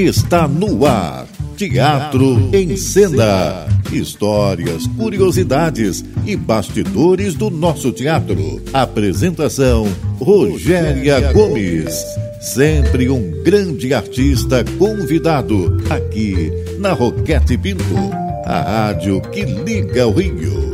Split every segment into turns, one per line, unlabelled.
está no ar. Teatro em Cena. Histórias, curiosidades e bastidores do nosso teatro. Apresentação: Rogéria Gomes. Sempre um grande artista convidado aqui na Roquete Pinto, a rádio que liga o Rio.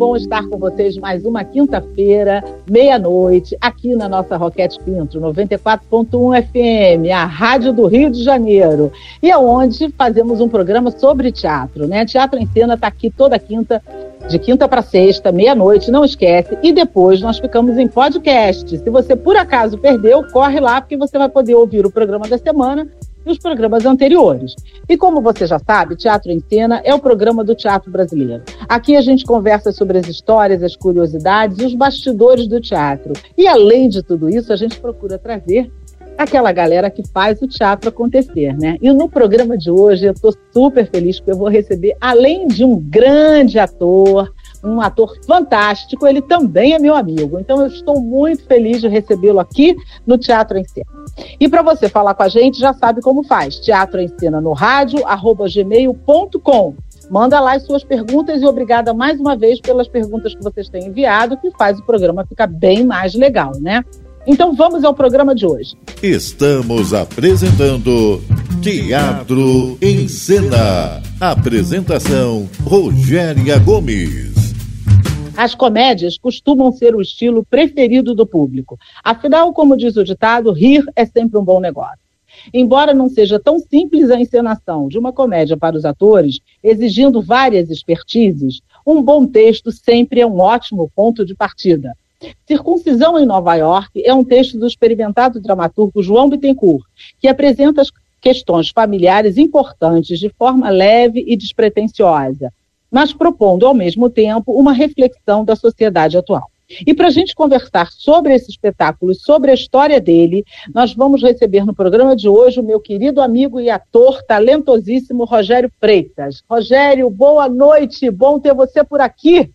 Bom estar com vocês mais uma quinta-feira, meia-noite, aqui na nossa Roquete Pinto, 94.1 FM, a Rádio do Rio de Janeiro. E é onde fazemos um programa sobre teatro, né? Teatro em Cena está aqui toda quinta, de quinta para sexta, meia-noite, não esquece. E depois nós ficamos em podcast. Se você por acaso perdeu, corre lá, porque você vai poder ouvir o programa da semana e os programas anteriores. E como você já sabe, Teatro em Cena é o programa do teatro brasileiro. Aqui a gente conversa sobre as histórias, as curiosidades e os bastidores do teatro. E além de tudo isso, a gente procura trazer aquela galera que faz o teatro acontecer, né? E no programa de hoje eu estou super feliz porque eu vou receber, além de um grande ator, um ator fantástico, ele também é meu amigo. Então eu estou muito feliz de recebê-lo aqui no Teatro em Cena. E para você falar com a gente, já sabe como faz. Teatro em Cena no rádio, arroba gmail.com. Manda lá as suas perguntas e obrigada mais uma vez pelas perguntas que vocês têm enviado, que faz o programa ficar bem mais legal, né? Então vamos ao programa de hoje.
Estamos apresentando Teatro em Cena. Apresentação Rogéria Gomes.
As comédias costumam ser o estilo preferido do público. Afinal, como diz o ditado, rir é sempre um bom negócio. Embora não seja tão simples a encenação de uma comédia para os atores, exigindo várias expertises, um bom texto sempre é um ótimo ponto de partida. Circuncisão em Nova York é um texto do experimentado dramaturgo João Bittencourt, que apresenta as questões familiares importantes de forma leve e despretensiosa, mas propondo ao mesmo tempo uma reflexão da sociedade atual. E para a gente conversar sobre esse espetáculo e sobre a história dele, nós vamos receber no programa de hoje o meu querido amigo e ator talentosíssimo Rogério Freitas. Rogério, boa noite, bom ter você por aqui.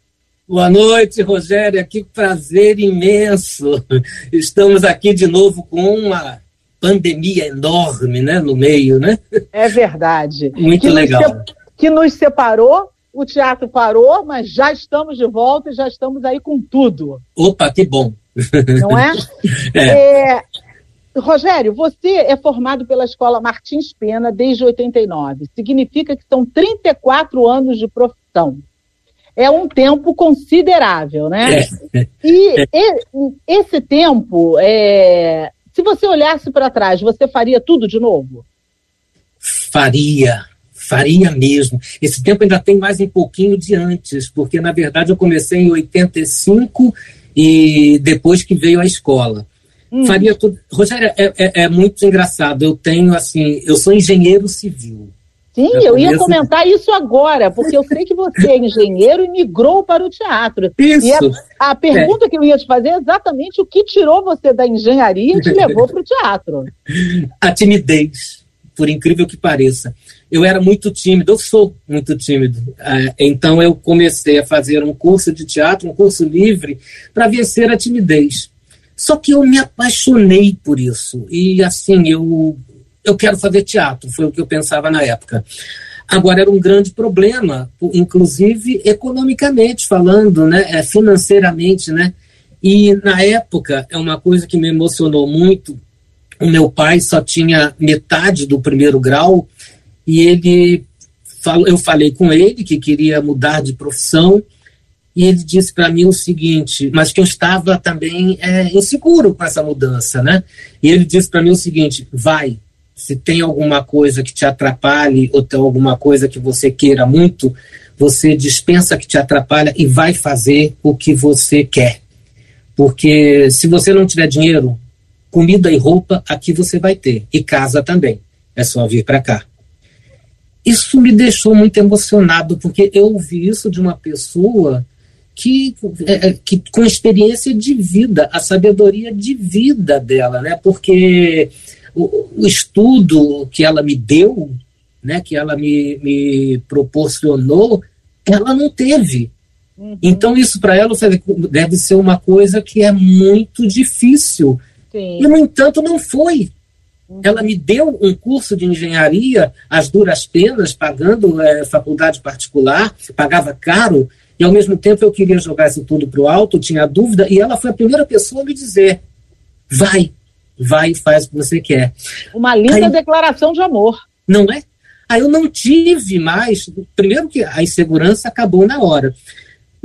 Boa noite, Rogério. Que prazer imenso. Estamos aqui de novo com uma pandemia enorme, né, no meio, né?
É verdade.
Muito
que
legal.
Nos que nos separou, o teatro parou, mas já estamos de volta e já estamos aí com tudo.
Opa, que bom.
Não é?
é.
é... Rogério, você é formado pela Escola Martins Pena desde 89. Significa que são 34 anos de profissão. É um tempo considerável, né?
É.
E, e esse tempo, é... se você olhasse para trás, você faria tudo de novo?
Faria, faria mesmo. Esse tempo ainda tem mais um pouquinho de antes, porque na verdade eu comecei em 85 e depois que veio a escola. Hum. Faria tudo. Rogério, é, é, é, muito engraçado. Eu tenho assim, eu sou engenheiro civil.
Sim, eu, eu ia comentar isso agora, porque eu sei que você é engenheiro e migrou para o teatro.
Isso.
E a, a pergunta é. que eu ia te fazer é exatamente o que tirou você da engenharia e te levou para o teatro.
A timidez, por incrível que pareça eu era muito tímido, eu sou muito tímido. Então eu comecei a fazer um curso de teatro, um curso livre, para vencer a timidez. Só que eu me apaixonei por isso. E assim, eu, eu quero fazer teatro, foi o que eu pensava na época. Agora era um grande problema, inclusive economicamente falando, né, é, financeiramente, né? E na época é uma coisa que me emocionou muito. O meu pai só tinha metade do primeiro grau e ele eu falei com ele que queria mudar de profissão e ele disse para mim o seguinte, mas que eu estava também é, inseguro com essa mudança, né? E ele disse para mim o seguinte: vai, se tem alguma coisa que te atrapalhe ou tem alguma coisa que você queira muito, você dispensa que te atrapalha e vai fazer o que você quer. Porque se você não tiver dinheiro, comida e roupa aqui você vai ter e casa também. É só vir para cá. Isso me deixou muito emocionado, porque eu ouvi isso de uma pessoa que, é, é, que com experiência de vida, a sabedoria de vida dela, né? Porque o, o estudo que ela me deu, né, que ela me, me proporcionou, ela não teve. Uhum. Então, isso para ela deve ser uma coisa que é muito difícil.
Sim.
E, no entanto, não foi. Ela me deu um curso de engenharia às duras penas, pagando é, faculdade particular, pagava caro, e ao mesmo tempo eu queria jogar isso tudo para o alto, tinha dúvida, e ela foi a primeira pessoa a me dizer: vai, vai e faz o que você quer.
Uma linda Aí, declaração de amor.
Não é? Aí eu não tive mais. Primeiro que a insegurança acabou na hora.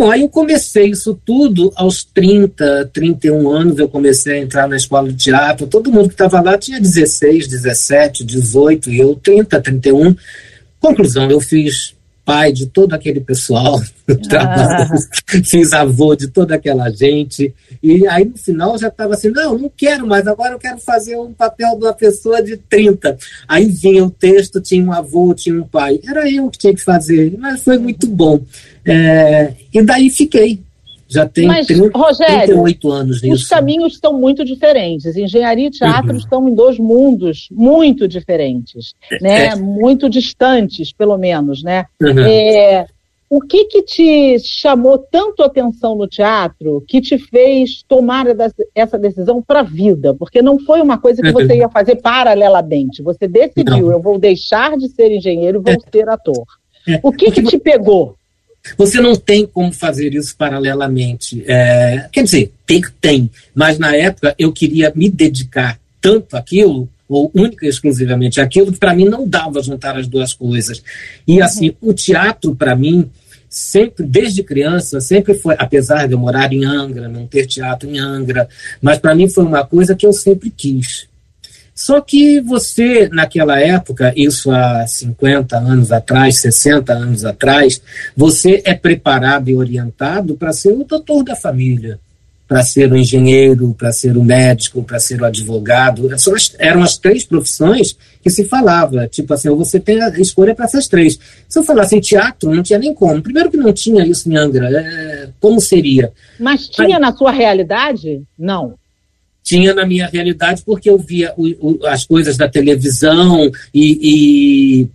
Bom, aí eu comecei isso tudo aos 30, 31 anos, eu comecei a entrar na escola de teatro. Todo mundo que estava lá tinha 16, 17, 18, e eu 30, 31. Conclusão, eu fiz pai de todo aquele pessoal, ah. fiz avô de toda aquela gente. E aí no final já estava assim: não, não quero mais, agora eu quero fazer um papel de uma pessoa de 30. Aí vinha o texto, tinha um avô, tinha um pai. Era eu que tinha que fazer, mas foi muito bom. É, e daí fiquei. Já tem Mas, 30, Rogério, 38 anos nisso.
Os caminhos estão muito diferentes. Engenharia e teatro uhum. estão em dois mundos muito diferentes, né? É. Muito distantes, pelo menos, né? Uhum. É, o que que te chamou tanto atenção no teatro que te fez tomar essa decisão para a vida? Porque não foi uma coisa que você uhum. ia fazer paralelamente. Você decidiu, não. eu vou deixar de ser engenheiro e vou é. ser ator. É. O que que te pegou?
Você não tem como fazer isso paralelamente. É, quer dizer, tem, tem, mas na época eu queria me dedicar tanto àquilo, ou única e exclusivamente àquilo, que para mim não dava juntar as duas coisas. E uhum. assim, o teatro para mim sempre, desde criança, sempre foi, apesar de eu morar em Angra, não ter teatro em Angra, mas para mim foi uma coisa que eu sempre quis. Só que você, naquela época, isso há 50 anos atrás, 60 anos atrás, você é preparado e orientado para ser o doutor da família, para ser o engenheiro, para ser o médico, para ser o advogado. Eram as três profissões que se falava. Tipo assim, você tem a escolha para essas três. Se eu falasse em teatro, não tinha nem como. Primeiro que não tinha isso em Angra. É, como seria?
Mas tinha Aí, na sua realidade? Não
tinha na minha realidade porque eu via o, o, as coisas da televisão e, e,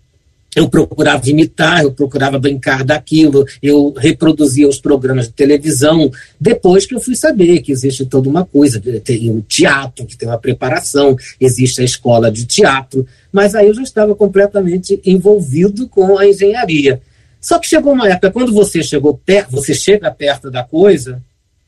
eu procurava imitar, eu procurava brincar daquilo, eu reproduzia os programas de televisão. Depois que eu fui saber que existe toda uma coisa, tem o teatro, que tem uma preparação, existe a escola de teatro, mas aí eu já estava completamente envolvido com a engenharia. Só que chegou uma época, quando você chegou perto, você chega perto da coisa,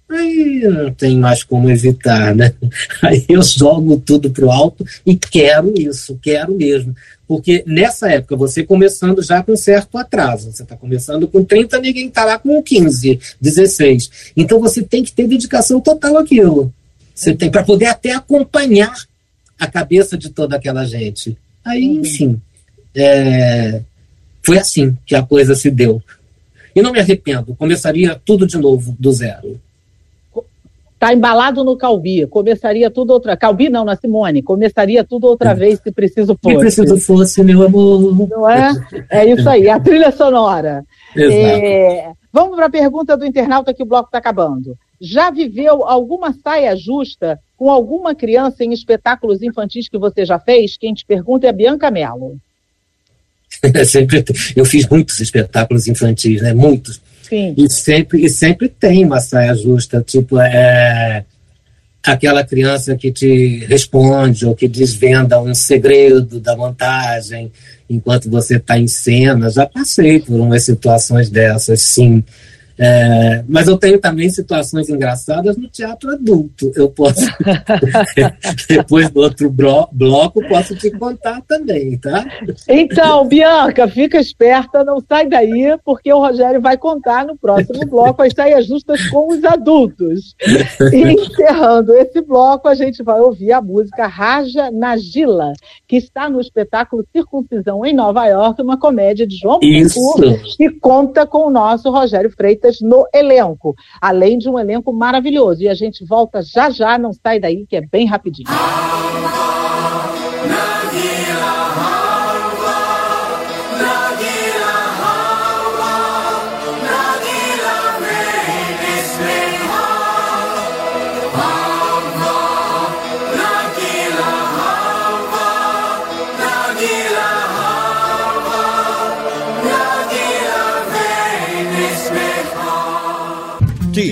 aí não tem mais como evitar, né? Aí eu jogo tudo pro alto e quero isso, quero mesmo. Porque nessa época, você começando já com certo atraso, você está começando com 30, ninguém está lá com 15, 16. Então você tem que ter dedicação total àquilo. Você tem para poder até acompanhar a cabeça de toda aquela gente. Aí, uhum. enfim, é, foi assim que a coisa se deu. E não me arrependo, começaria tudo de novo, do zero.
Está embalado no Calbi, começaria tudo outra. Calbi não, na Simone, começaria tudo outra vez se preciso fosse. Se
preciso fosse, meu amor.
Não é? É isso aí, a trilha sonora. É, vamos para a pergunta do internauta que o bloco está acabando. Já viveu alguma saia justa com alguma criança em espetáculos infantis que você já fez? Quem te pergunta é a Bianca Mello.
Sempre, eu fiz muitos espetáculos infantis, né? Muitos.
Sim.
E sempre, e sempre tem uma saia justa, tipo, é, aquela criança que te responde ou que desvenda um segredo da montagem enquanto você está em cena. Já passei por umas situações dessas, sim. É, mas eu tenho também situações engraçadas no teatro adulto. Eu posso, depois do outro bloco, posso te contar também, tá?
Então, Bianca, fica esperta, não sai daí, porque o Rogério vai contar no próximo bloco as saias justas com os adultos. E encerrando esse bloco, a gente vai ouvir a música Raja Nagila, que está no espetáculo Circuncisão em Nova York, uma comédia de João Pinto, que conta com o nosso Rogério Freitas no elenco, além de um elenco maravilhoso. E a gente volta já já, não sai daí, que é bem rapidinho.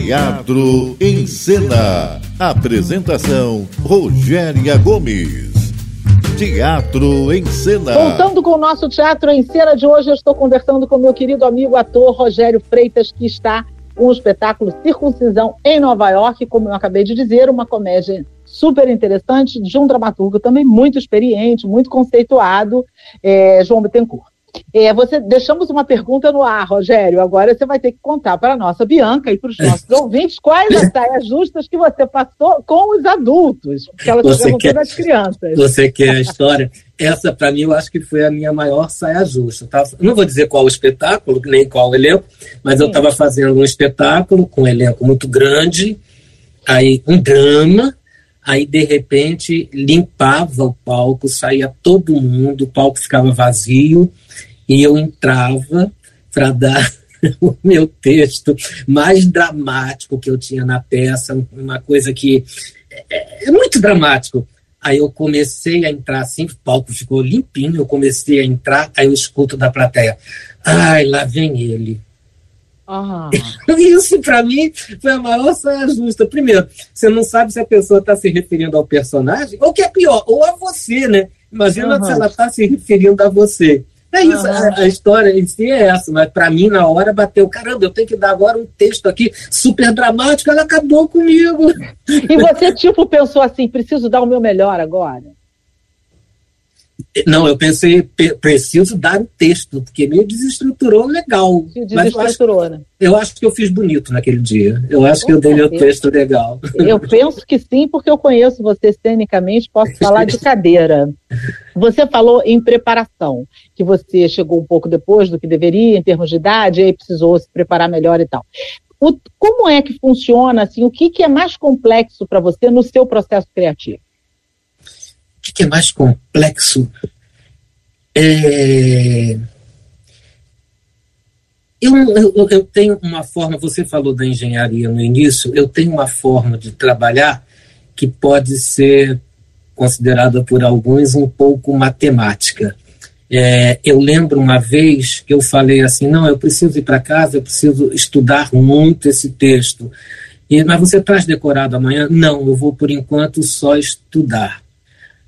Teatro em Cena. Apresentação: Rogéria Gomes. Teatro em Cena.
Voltando com o nosso Teatro em Cena de hoje, eu estou conversando com meu querido amigo ator Rogério Freitas, que está com o espetáculo Circuncisão em Nova York, como eu acabei de dizer, uma comédia super interessante de um dramaturgo também muito experiente, muito conceituado, é, João Bittencourt. É, você deixamos uma pergunta no ar, Rogério. Agora você vai ter que contar para a nossa Bianca e para os nossos ouvintes quais as saias justas que você passou com os adultos, porque ela está perguntando das crianças.
Você quer a história? Essa, para mim, eu acho que foi a minha maior saia justa. Tá? Não vou dizer qual o espetáculo, nem qual o elenco, mas Sim. eu estava fazendo um espetáculo com um elenco muito grande, aí um drama, aí de repente limpava o palco, saía todo mundo, o palco ficava vazio e eu entrava para dar o meu texto mais dramático que eu tinha na peça, uma coisa que é, é muito dramático. Aí eu comecei a entrar assim, o palco ficou limpinho, eu comecei a entrar, aí eu escuto da plateia. Ai, lá vem ele. Ah. Isso, para mim, foi a maior saia justa. Primeiro, você não sabe se a pessoa está se referindo ao personagem, ou que é pior, ou a você, né? Imagina uhum. se ela está se referindo a você. É isso, uhum. a, a, história em si é essa, mas para mim, na hora, bateu: caramba, eu tenho que dar agora um texto aqui super dramático, ela acabou comigo.
E você, tipo, pensou assim: preciso dar o meu melhor agora?
Não, eu pensei, preciso dar o texto, porque me desestruturou legal.
Se desestruturou,
eu acho, né? Eu acho que eu fiz bonito naquele dia. Eu acho Com que eu dei o texto legal.
Eu penso que sim, porque eu conheço você cenicamente, posso falar de cadeira. Você falou em preparação, que você chegou um pouco depois do que deveria, em termos de idade, e aí precisou se preparar melhor e tal. O, como é que funciona, assim, o que, que é mais complexo para você no seu processo criativo?
Que, é mais complexo? É... Eu, eu, eu, tenho uma forma, você falou da engenharia no início, eu tenho uma forma de trabalhar que pode ser considerada por alguns um pouco matemática. É, eu lembro uma vez que eu falei assim: não, eu preciso ir para casa, eu preciso estudar muito esse texto. E, mas você traz decorado amanhã? Não, eu vou por enquanto só estudar.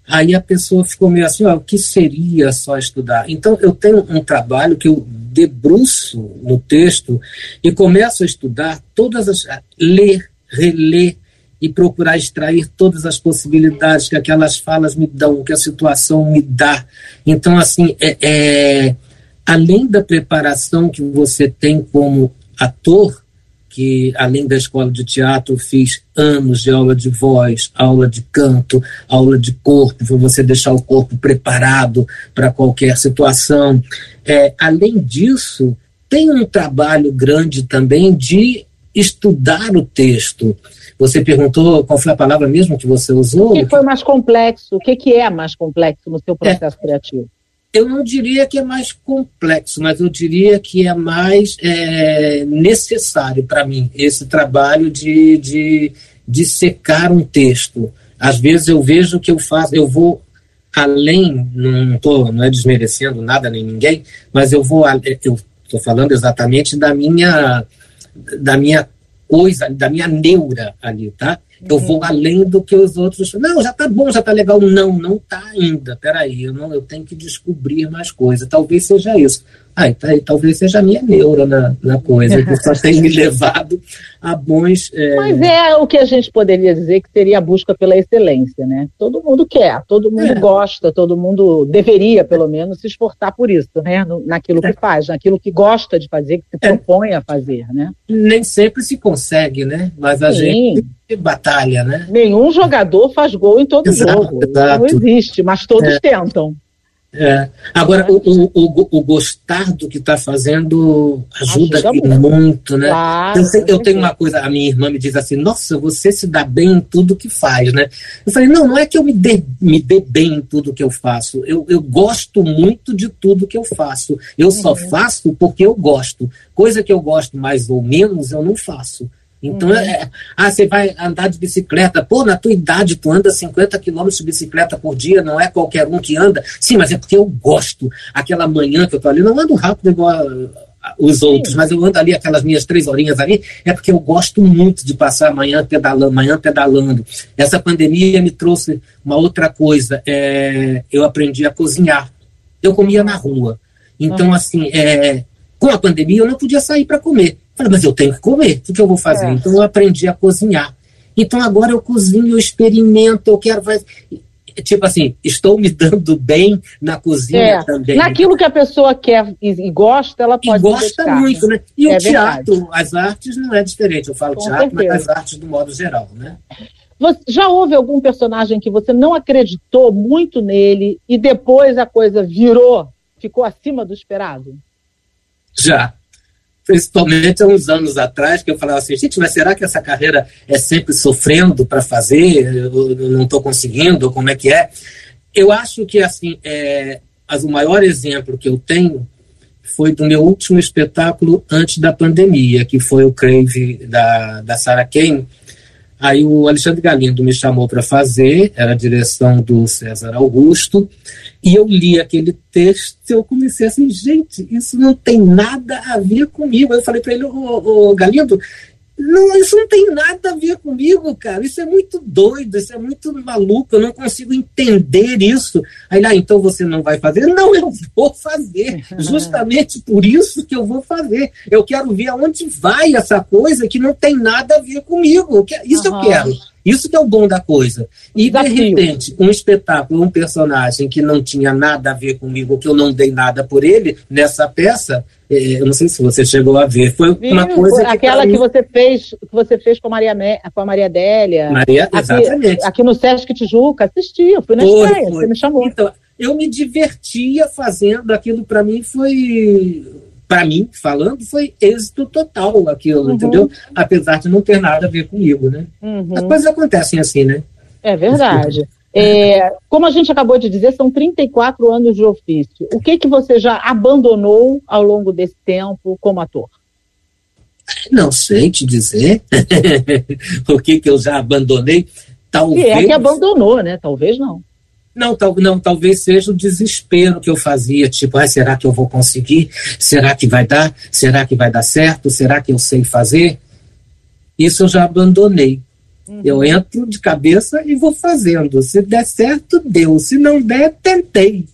Aí a pessoa ficou meio assim, ó, o que seria só estudar? Então eu tenho um trabalho que eu debruço no texto e começo a estudar todas as ler, reler e procurar extrair todas as possibilidades que aquelas falas me dão, que a situação me dá. Então assim, é, é além da preparação que você tem como ator, que além da escola de teatro fiz anos de aula de voz, aula de canto, aula de corpo, para você deixar o corpo preparado para qualquer situação. É, além disso, tem um trabalho grande também de estudar o texto. Você perguntou qual foi a palavra mesmo que você usou?
O que foi mais complexo? O que, que é mais complexo no seu processo é, criativo?
Eu não diria que é mais complexo, mas eu diria que é mais é, necessário para mim esse trabalho de, de, de secar um texto. Às vezes eu vejo que eu faço, eu vou além, não, tô, não é desmerecendo nada nem ninguém, mas eu vou, eu estou falando exatamente da minha, da minha coisa, da minha neura ali, tá? Eu vou além do que os outros. Não, já tá bom, já tá legal. Não, não tá ainda. Peraí, eu, não, eu tenho que descobrir mais coisas. Talvez seja isso. Ah, tá, talvez seja a minha neura na, na coisa, que só tem me levado a bons.
É... Mas é o que a gente poderia dizer que seria a busca pela excelência, né? Todo mundo quer, todo mundo é. gosta, todo mundo deveria, pelo menos, se esforçar por isso, né? Naquilo que é. faz, naquilo que gosta de fazer, que se é. propõe a fazer, né?
Nem sempre se consegue, né? Mas a Sim. gente batalha, né?
Nenhum jogador faz gol em todo exato, jogo. Exato. Não existe, mas todos é. tentam.
É. Agora, o, o, o, gostar do que está fazendo ajuda, ajuda muito, né? Eu, sei, eu tenho uma coisa, a minha irmã me diz assim, nossa, você se dá bem em tudo que faz, né? Eu falei, não, não é que eu me dê, me dê bem em tudo que eu faço, eu, eu gosto muito de tudo que eu faço. Eu uhum. só faço porque eu gosto. Coisa que eu gosto mais ou menos, eu não faço. Então, uhum. é, ah, você vai andar de bicicleta. Pô, na tua idade, tu anda 50 quilômetros de bicicleta por dia, não é qualquer um que anda. Sim, mas é porque eu gosto. Aquela manhã que eu tô ali, não ando rápido igual os outros, mas eu ando ali aquelas minhas três horinhas ali, é porque eu gosto muito de passar amanhã pedalando, amanhã pedalando. Essa pandemia me trouxe uma outra coisa, é, eu aprendi a cozinhar. Eu comia na rua. Então, assim, é, com a pandemia eu não podia sair para comer. Falei, mas eu tenho que comer, o que eu vou fazer? É. Então eu aprendi a cozinhar. Então agora eu cozinho, eu experimento, eu quero fazer tipo assim, estou me dando bem na cozinha é, também.
Naquilo que a pessoa quer e, gosta, ela pode.
E gosta muito, né? E é o teatro, verdade. as artes não é diferente. Eu falo Com teatro, certeza. mas as artes do modo geral, né?
Você, já houve algum personagem que você não acreditou muito nele e depois a coisa virou, ficou acima do esperado?
Já principalmente há uns anos atrás, que eu falava assim, gente, mas será que essa carreira é sempre sofrendo para fazer? Eu não estou conseguindo? Como é que é? Eu acho que, assim, é, o maior exemplo que eu tenho foi do meu último espetáculo antes da pandemia, que foi o Crave da, da Sarah Kane, Aí o Alexandre Galindo me chamou para fazer, era a direção do César Augusto, e eu li aquele texto e eu comecei assim, gente, isso não tem nada a ver comigo. Eu falei para ele, ô, ô, Galindo, não, isso não tem nada a ver comigo, cara. Isso é muito doido, isso é muito maluco. Eu não consigo entender isso. Aí lá, ah, então você não vai fazer? Não, eu vou fazer. Justamente por isso que eu vou fazer. Eu quero ver aonde vai essa coisa que não tem nada a ver comigo. Isso uhum. eu quero. Isso que é o bom da coisa. E, de repente, um espetáculo, um personagem que não tinha nada a ver comigo, que eu não dei nada por ele, nessa peça, eu não sei se você chegou a ver, foi Viu? uma coisa
que Aquela que você fez, que você fez com a Maria, com a Maria Adélia.
Maria, exatamente.
Aqui, aqui no Sesc Tijuca, assisti, eu fui na foi, estreia, foi. você me chamou.
Então, eu me divertia fazendo aquilo, para mim foi para mim, falando, foi êxito total aquilo, uhum. entendeu? Apesar de não ter nada a ver comigo, né? Uhum. As coisas acontecem assim, né?
É verdade. É, como a gente acabou de dizer, são 34 anos de ofício. O que que você já abandonou ao longo desse tempo como ator?
Não sei te dizer. o que que eu já abandonei?
Talvez. E é que abandonou, né? Talvez não.
Não, tal, não, talvez seja o desespero que eu fazia, tipo, ah, será que eu vou conseguir? Será que vai dar? Será que vai dar certo? Será que eu sei fazer? Isso eu já abandonei. Uhum. Eu entro de cabeça e vou fazendo. Se der certo, deu. Se não der, tentei.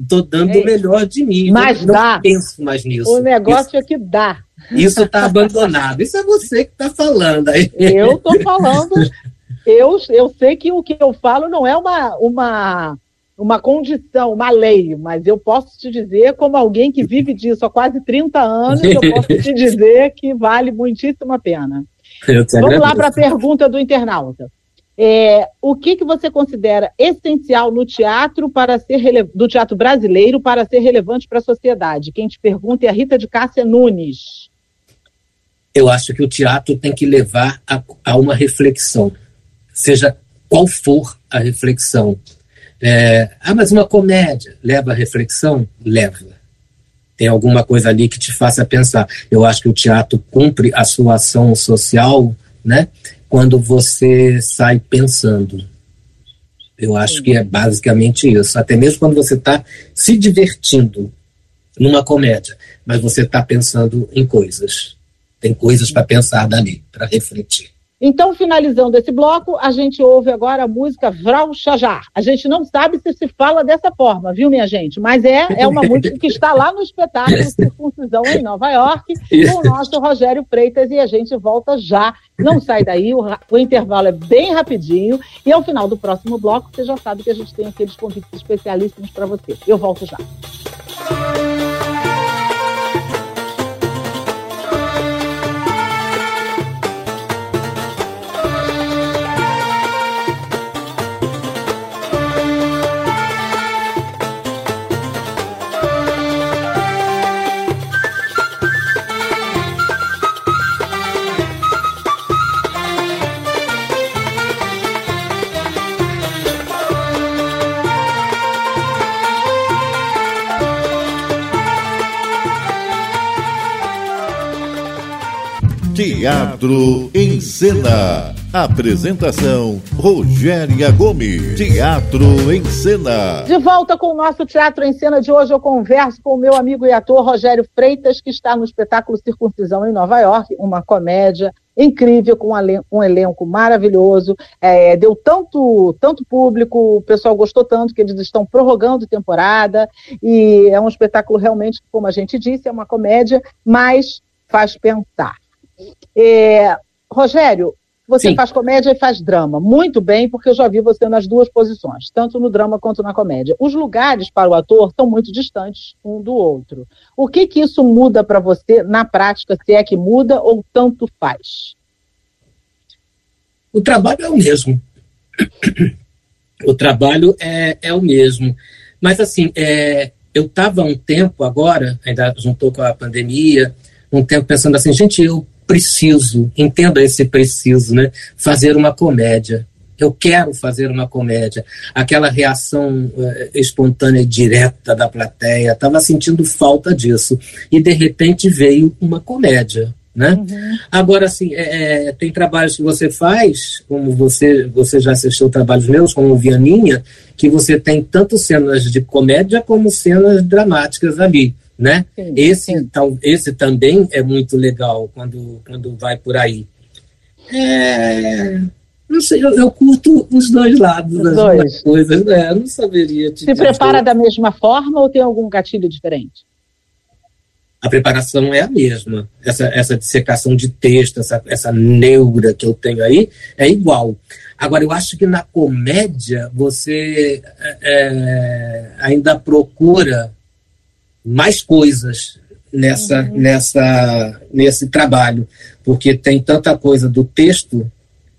Estou dando é o melhor de mim.
Mas
não,
dá.
penso mais nisso.
O negócio isso, é que dá.
Isso está abandonado. Isso é você que está falando aí.
Eu estou falando eu, eu sei que o que eu falo não é uma, uma, uma condição, uma lei, mas eu posso te dizer, como alguém que vive disso há quase 30 anos, eu posso te dizer que vale muitíssimo a pena. Vamos lá para a pergunta do internauta. É, o que, que você considera essencial no teatro para ser do teatro brasileiro para ser relevante para a sociedade? Quem te pergunta é a Rita de Cássia Nunes.
Eu acho que o teatro tem que levar a, a uma reflexão seja qual for a reflexão. É, ah, mas uma comédia leva a reflexão? Leva. Tem alguma coisa ali que te faça pensar. Eu acho que o teatro cumpre a sua ação social, né? Quando você sai pensando. Eu acho que é basicamente isso. Até mesmo quando você está se divertindo numa comédia, mas você está pensando em coisas. Tem coisas para pensar dali, para refletir.
Então, finalizando esse bloco, a gente ouve agora a música Vral Chajar. A gente não sabe se se fala dessa forma, viu, minha gente? Mas é, é uma música que está lá no espetáculo Circuncisão em Nova York, com o nosso Rogério Freitas, e a gente volta já. Não sai daí, o, o intervalo é bem rapidinho, e ao final do próximo bloco, você já sabe que a gente tem aqueles convites especialíssimos para você. Eu volto já.
Teatro em Cena. Apresentação Rogéria Gomes. Teatro em Cena.
De volta com o nosso Teatro em Cena de hoje, eu converso com o meu amigo e ator Rogério Freitas, que está no espetáculo Circuncisão em Nova York, uma comédia incrível, com um elenco maravilhoso. É, deu tanto, tanto público, o pessoal gostou tanto que eles estão prorrogando temporada. E é um espetáculo realmente, como a gente disse, é uma comédia, mas faz pensar. É, Rogério, você Sim. faz comédia e faz drama. Muito bem, porque eu já vi você nas duas posições, tanto no drama quanto na comédia. Os lugares para o ator estão muito distantes um do outro. O que, que isso muda para você na prática, se é que muda ou tanto faz?
O trabalho é o mesmo. O trabalho é, é o mesmo. Mas, assim, é, eu estava um tempo agora, ainda juntou com a pandemia, um tempo pensando assim, gente, eu preciso, entenda esse preciso, né? Fazer uma comédia. Eu quero fazer uma comédia. Aquela reação uh, espontânea e direta da plateia, estava sentindo falta disso. E de repente veio uma comédia. Né? Uhum. Agora, assim, é, é, tem trabalhos que você faz, como você, você já assistiu trabalhos meus, como o Vianinha, que você tem tanto cenas de comédia como cenas dramáticas ali né? Sim, esse, sim. Tal, esse também é muito legal quando, quando vai por aí. É, não sei, eu, eu, curto os dois lados os das dois. coisas, né? não saberia
te Se prepara da mesma forma ou tem algum gatilho diferente?
A preparação é a mesma. Essa, essa dissecação de texto, essa, essa neura que eu tenho aí, é igual. Agora, eu acho que na comédia você é, é ainda procura mais coisas nessa, uhum. nessa, nesse trabalho, porque tem tanta coisa do texto.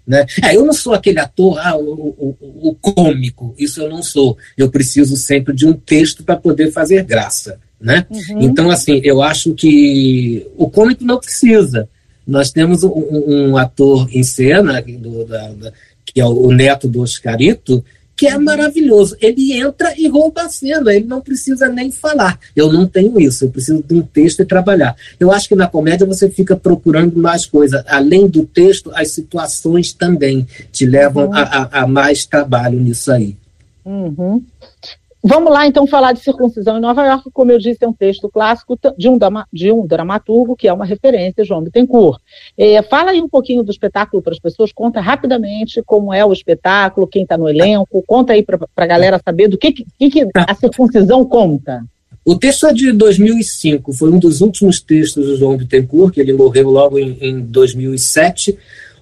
Né? É, eu não sou aquele ator, ah, o, o, o cômico, isso eu não sou. Eu preciso sempre de um texto para poder fazer graça. Né? Uhum. Então, assim, eu acho que o cômico não precisa. Nós temos um, um ator em cena, do, da, da, que é o neto do Oscarito, que é maravilhoso. Ele entra e rouba a cena, ele não precisa nem falar. Eu não tenho isso, eu preciso de um texto e trabalhar. Eu acho que na comédia você fica procurando mais coisa. Além do texto, as situações também te levam uhum. a, a, a, mais trabalho nisso aí.
Uhum. Vamos lá, então, falar de circuncisão em Nova York. Como eu disse, é um texto clássico de um, de um dramaturgo que é uma referência, João Bittencourt. É, fala aí um pouquinho do espetáculo para as pessoas, conta rapidamente como é o espetáculo, quem está no elenco, conta aí para a galera saber do que, que, que a circuncisão conta.
O texto é de 2005, foi um dos últimos textos do João Bittencourt, que ele morreu logo em, em 2007.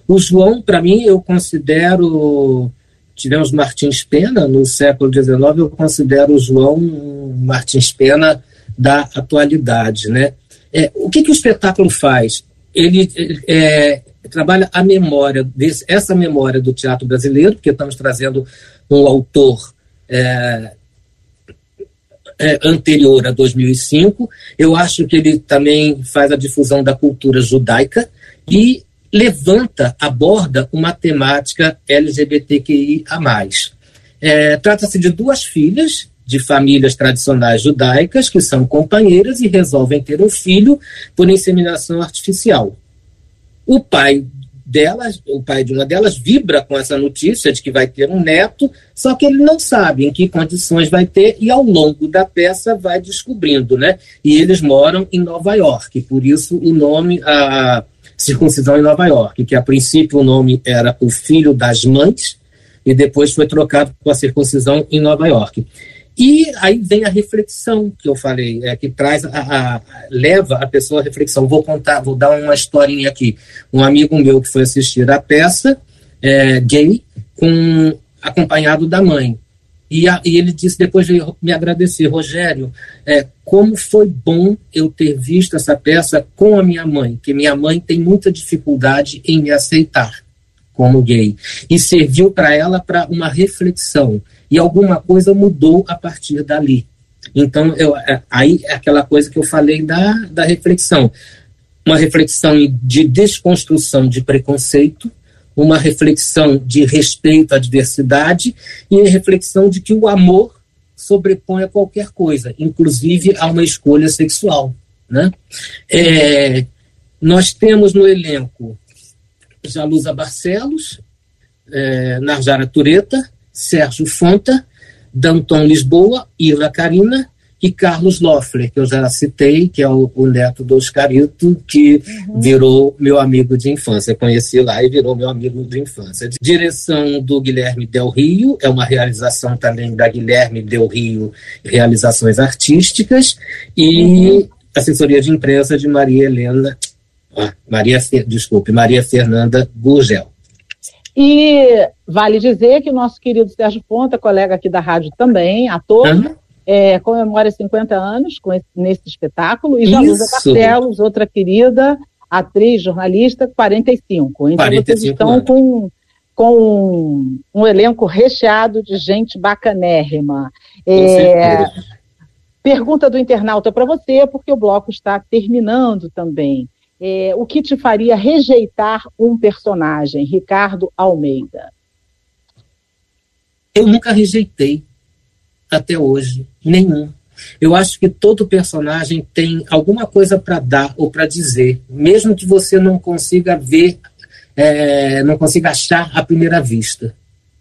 O João, para mim, eu considero tivemos Martins Pena no século XIX, eu considero o João Martins Pena da atualidade. Né? É, o que, que o espetáculo faz? Ele é, trabalha a memória, desse, essa memória do teatro brasileiro, porque estamos trazendo um autor é, é, anterior a 2005. Eu acho que ele também faz a difusão da cultura judaica e levanta, aborda uma temática LGBTQI a mais. É, Trata-se de duas filhas de famílias tradicionais judaicas que são companheiras e resolvem ter um filho por inseminação artificial. O pai delas, o pai de uma delas vibra com essa notícia de que vai ter um neto, só que ele não sabe em que condições vai ter e ao longo da peça vai descobrindo, né? E eles moram em Nova York, por isso o nome a circuncisão em Nova York, que a princípio o nome era O Filho das Mães, e depois foi trocado com a circuncisão em Nova York. E aí vem a reflexão que eu falei, é, que traz a, a, leva a pessoa à reflexão. Vou contar, vou dar uma historinha aqui. Um amigo meu que foi assistir a peça, é, gay, com acompanhado da mãe. E, a, e, ele disse, depois de me agradecer, Rogério, é, como foi bom eu ter visto essa peça com a minha mãe, que minha mãe tem muita dificuldade em me aceitar como gay. E serviu para ela para uma reflexão. E alguma coisa mudou a partir dali. Então, eu, é, aí é aquela coisa que eu falei da, da reflexão. Uma reflexão de desconstrução de preconceito, uma reflexão de respeito à diversidade e a reflexão de que o amor sobrepõe a qualquer coisa, inclusive a uma escolha sexual. Né? É, nós temos no elenco Jalusa Barcelos, é, Narjara Tureta, Sérgio Fonta, Danton Lisboa, Ila Carina e Carlos Loeffler, que eu já citei, que é o, o neto do Oscarito, que uhum. virou meu amigo de infância. conheci lá e virou meu amigo de infância. Direção do Guilherme Del Rio, é uma realização também da Guilherme Del Rio Realizações Artísticas, e uhum. assessoria de imprensa de Maria Helena, ah, Maria, desculpe, Maria Fernanda Gurgel.
E vale dizer que o nosso querido Sérgio Ponta, colega aqui da rádio também, ator, uhum é, comemora 50 anos com esse, nesse espetáculo, e Jalusa Barcelos, outra querida atriz, jornalista, 45. Então 45 vocês estão anos. com, com um, elenco recheado de gente bacanérrima. É, pergunta do internauta para você, porque o bloco está terminando também. É, o que te faria rejeitar um personagem, Ricardo Almeida?
Eu nunca rejeitei até hoje. Nenhum. Eu acho que todo personagem tem alguma coisa para dar ou para dizer, mesmo que você não consiga ver, é, não consiga achar à primeira vista.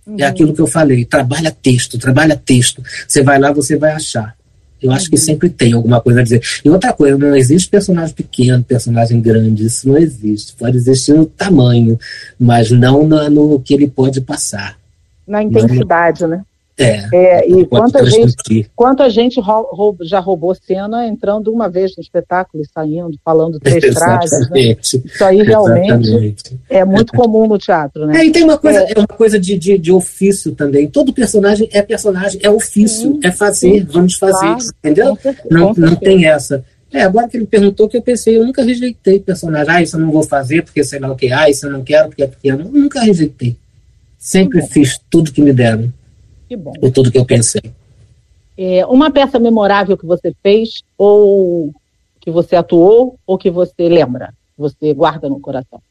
É uhum. É aquilo que eu falei: trabalha texto, trabalha texto. Você vai lá, você vai achar. Eu acho uhum. que sempre tem alguma coisa a dizer. E outra coisa, não existe personagem pequeno, personagem grande, isso não existe. Pode existir no tamanho, mas não no, no que ele pode passar.
Na intensidade,
não,
né?
É,
é e quanta gente, quanta gente roub, já roubou cena entrando uma vez no espetáculo e saindo, falando três frases. Né? Isso aí realmente Exatamente. é muito comum no teatro, né?
É, e tem uma coisa, é, é uma coisa de, de, de, ofício também. Todo personagem é personagem, é ofício, sim, é fazer, sim, vamos fazer, claro, entendeu? não, não tem essa. É, agora que ele perguntou que eu pensei, eu nunca rejeitei personagem. Ah, isso eu não vou fazer porque sei lá o que. Ah, isso eu não quero porque é pequeno. Eu nunca rejeitei. Sempre fiz tudo que me deram. Que bom. Por tudo que eu pensei.
É, uma peça memorável que você fez, ou que você atuou, ou que você lembra, você guarda no coração?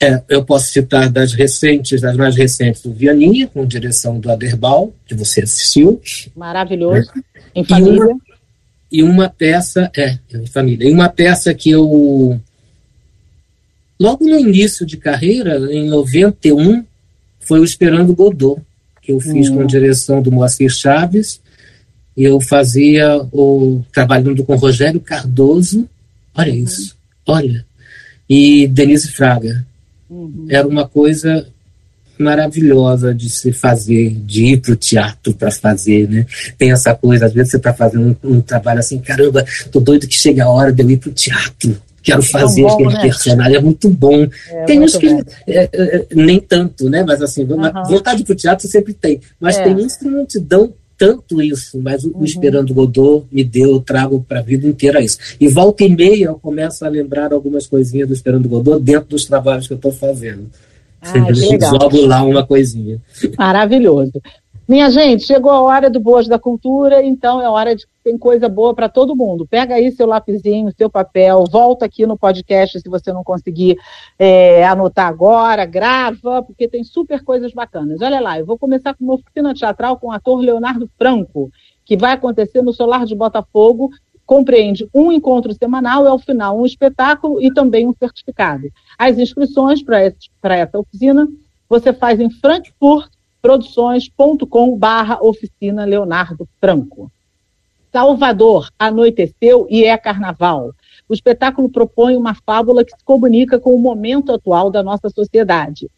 É, eu posso citar das recentes, das mais recentes, do Vianinha, com direção do Aderbal, que você assistiu.
Maravilhoso. É. Em família.
E uma, e uma peça, é, em família. E uma peça que eu. Logo no início de carreira, em 91, foi o Esperando Godot, que eu fiz com a hum. direção do Moacir Chaves. Eu fazia o trabalhando com Rogério Cardoso, olha uhum. isso, olha, e Denise Fraga. Uhum. Era uma coisa maravilhosa de se fazer, de ir para o teatro para fazer, né? Tem essa coisa, às vezes você está fazendo um, um, trabalho assim, caramba, tô doido que chega a hora de eu ir para o teatro quero fazer bom, aquele né? personagem, é muito bom. É, tem uns que é, é, é, nem tanto, né? Mas assim, uhum. vontade pro teatro sempre tem. Mas é. tem uns que não te dão tanto isso, mas o, uhum. Esperando Godot me deu, eu trago para a vida inteira isso. E volta e meia eu começo a lembrar algumas coisinhas do Esperando Godot dentro dos trabalhos que eu estou fazendo. Ah, Jogo lá uma coisinha.
Maravilhoso. Minha gente, chegou a hora do Boas da Cultura, então é hora de tem coisa boa para todo mundo. Pega aí seu lapisinho, seu papel, volta aqui no podcast se você não conseguir é, anotar agora, grava, porque tem super coisas bacanas. Olha lá, eu vou começar com uma oficina teatral com o ator Leonardo Franco, que vai acontecer no Solar de Botafogo. Compreende um encontro semanal e, ao final, um espetáculo e também um certificado. As inscrições para essa oficina você faz em Frankfurt, produções.com barra oficina Leonardo Franco. Salvador, anoiteceu e é carnaval. O espetáculo propõe uma fábula que se comunica com o momento atual da nossa sociedade.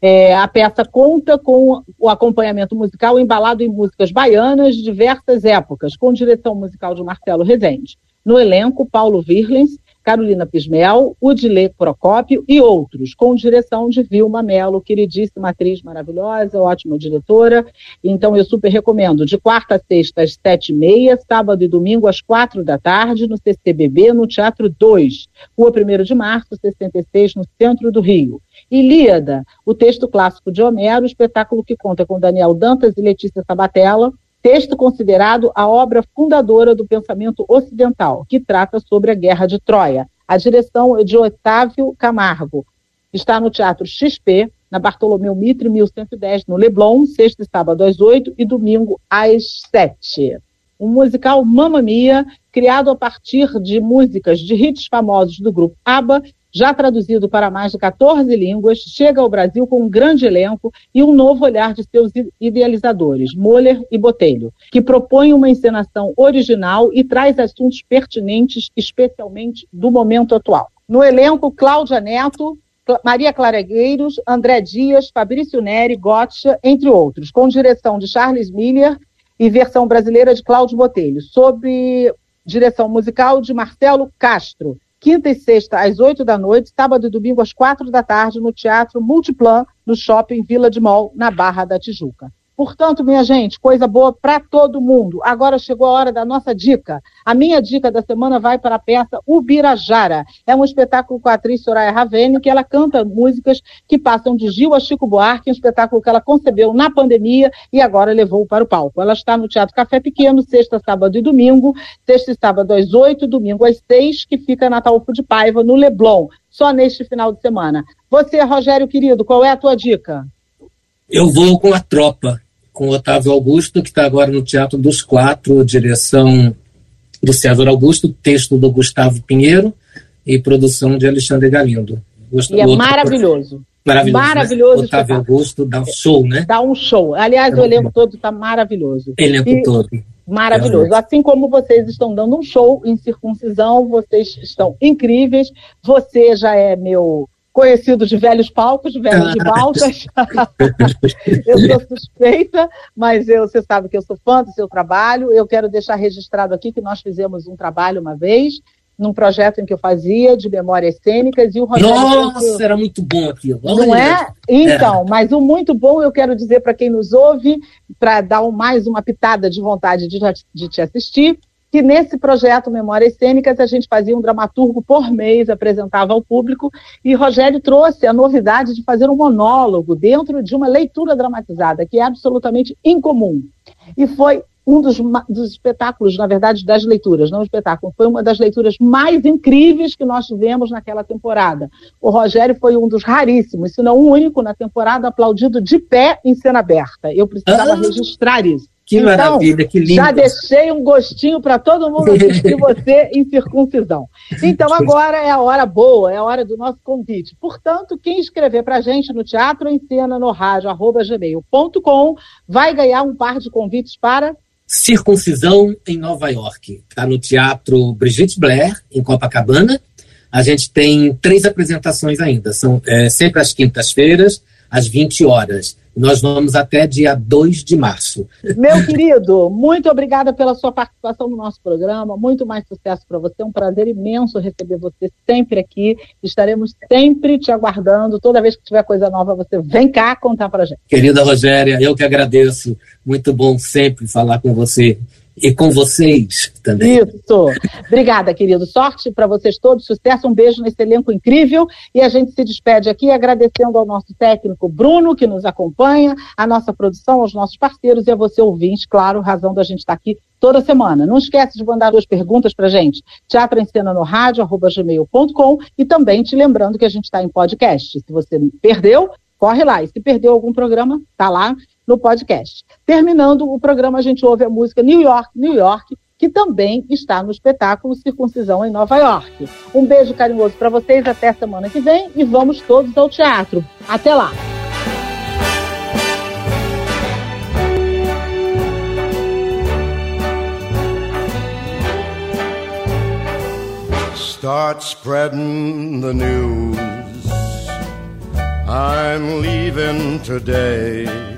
É, a peça conta com o acompanhamento musical embalado em músicas baianas de diversas épocas, com direção musical de Marcelo Rezende. No elenco, Paulo Virlens Carolina Pismel, Udile Procópio e outros, com direção de Vilma Mello, queridíssima atriz maravilhosa, ótima diretora. Então eu super recomendo. De quarta a sexta às sete e meia, sábado e domingo às quatro da tarde, no CCBB, no Teatro 2, Rua 1 de Março, 66, no centro do Rio. Ilíada, o texto clássico de Homero, espetáculo que conta com Daniel Dantas e Letícia Sabatella, texto considerado a obra fundadora do pensamento ocidental, que trata sobre a Guerra de Troia. A direção é de Otávio Camargo. Está no Teatro XP, na Bartolomeu Mitre, 1110, no Leblon, sexta e sábado às oito e domingo às sete. Um musical Mamma Mia, criado a partir de músicas de hits famosos do grupo ABBA já traduzido para mais de 14 línguas, chega ao Brasil com um grande elenco e um novo olhar de seus idealizadores, Moller e Botelho, que propõe uma encenação original e traz assuntos pertinentes, especialmente do momento atual. No elenco, Cláudia Neto, Maria Claregueiros, André Dias, Fabrício Neri, Gotcha, entre outros, com direção de Charles Miller e versão brasileira de Cláudio Botelho, sob direção musical de Marcelo Castro. Quinta e sexta, às oito da noite, sábado e domingo, às quatro da tarde, no Teatro Multiplan, no Shopping Vila de Mol, na Barra da Tijuca. Portanto, minha gente, coisa boa para todo mundo. Agora chegou a hora da nossa dica. A minha dica da semana vai para a peça Ubirajara. É um espetáculo com a atriz Soraya Ravene, que ela canta músicas que passam de Gil a Chico Buarque, um espetáculo que ela concebeu na pandemia e agora levou para o palco. Ela está no Teatro Café Pequeno, sexta, sábado e domingo, sexta e sábado às oito, domingo às seis, que fica na Taúfo de Paiva, no Leblon, só neste final de semana. Você, Rogério querido, qual é a tua dica?
Eu vou com a tropa com Otávio Augusto, que está agora no Teatro dos Quatro, direção do César Augusto, texto do Gustavo Pinheiro e produção de Alexandre Galindo.
e é maravilhoso.
Maravilhoso. Maravilhoso. Né? Otávio Augusto dá um show, né?
Dá um show. Aliás, é o elenco todo está maravilhoso.
Elenco e... todo.
Maravilhoso. Assim como vocês estão dando um show em circuncisão, vocês estão incríveis. Você já é meu conhecido de velhos palcos, velhos de balsas. eu sou suspeita, mas eu, você sabe que eu sou fã do seu trabalho. Eu quero deixar registrado aqui que nós fizemos um trabalho uma vez, num projeto em que eu fazia de memórias cênicas e o
Rogério. Nossa, era muito bom aquilo.
Não é? Então, é. mas o muito bom eu quero dizer para quem nos ouve, para dar um, mais uma pitada de vontade de, de te assistir, que nesse projeto Memórias Cênicas a gente fazia um dramaturgo por mês, apresentava ao público, e Rogério trouxe a novidade de fazer um monólogo dentro de uma leitura dramatizada, que é absolutamente incomum. E foi um dos, dos, espetáculos, na verdade, das leituras, não o espetáculo, foi uma das leituras mais incríveis que nós tivemos naquela temporada. O Rogério foi um dos raríssimos, se não o único na temporada, aplaudido de pé em cena aberta. Eu precisava ah. registrar isso.
Que então, maravilha, que lindo.
Já deixei um gostinho para todo mundo assistir você em circuncisão. Então agora é a hora boa, é a hora do nosso convite. Portanto, quem escrever para a gente no Teatro em Cena no Rádio, arroba gmail.com, vai ganhar um par de convites para
Circuncisão em Nova York. Está no Teatro Brigitte Blair, em Copacabana. A gente tem três apresentações ainda. São é, sempre às quintas-feiras, às 20 horas. Nós vamos até dia 2 de março.
Meu querido, muito obrigada pela sua participação no nosso programa. Muito mais sucesso para você. É um prazer imenso receber você sempre aqui. Estaremos sempre te aguardando. Toda vez que tiver coisa nova, você vem cá contar para gente.
Querida Rogéria, eu que agradeço. Muito bom sempre falar com você e com vocês também.
Isso. Obrigada, querido. Sorte para vocês todos, sucesso, um beijo nesse elenco incrível. E a gente se despede aqui agradecendo ao nosso técnico Bruno, que nos acompanha, a nossa produção, aos nossos parceiros e a você, ouvinte, claro, razão da gente estar tá aqui toda semana. Não esquece de mandar duas perguntas para gente. Teatro em Cena no Rádio, arroba gmail.com e também te lembrando que a gente está em podcast. Se você perdeu, corre lá. E se perdeu algum programa, tá lá no podcast. Terminando o programa, a gente ouve a música New York, New York, que também está no espetáculo Circuncisão em Nova York. Um beijo carinhoso para vocês, até semana que vem e vamos todos ao teatro. Até lá! Start spreading the news. I'm leaving today.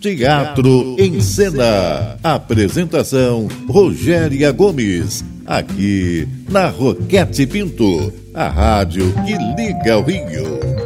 Teatro em Cena. Apresentação Rogéria Gomes aqui na Roquete Pinto, a rádio que liga o Rio.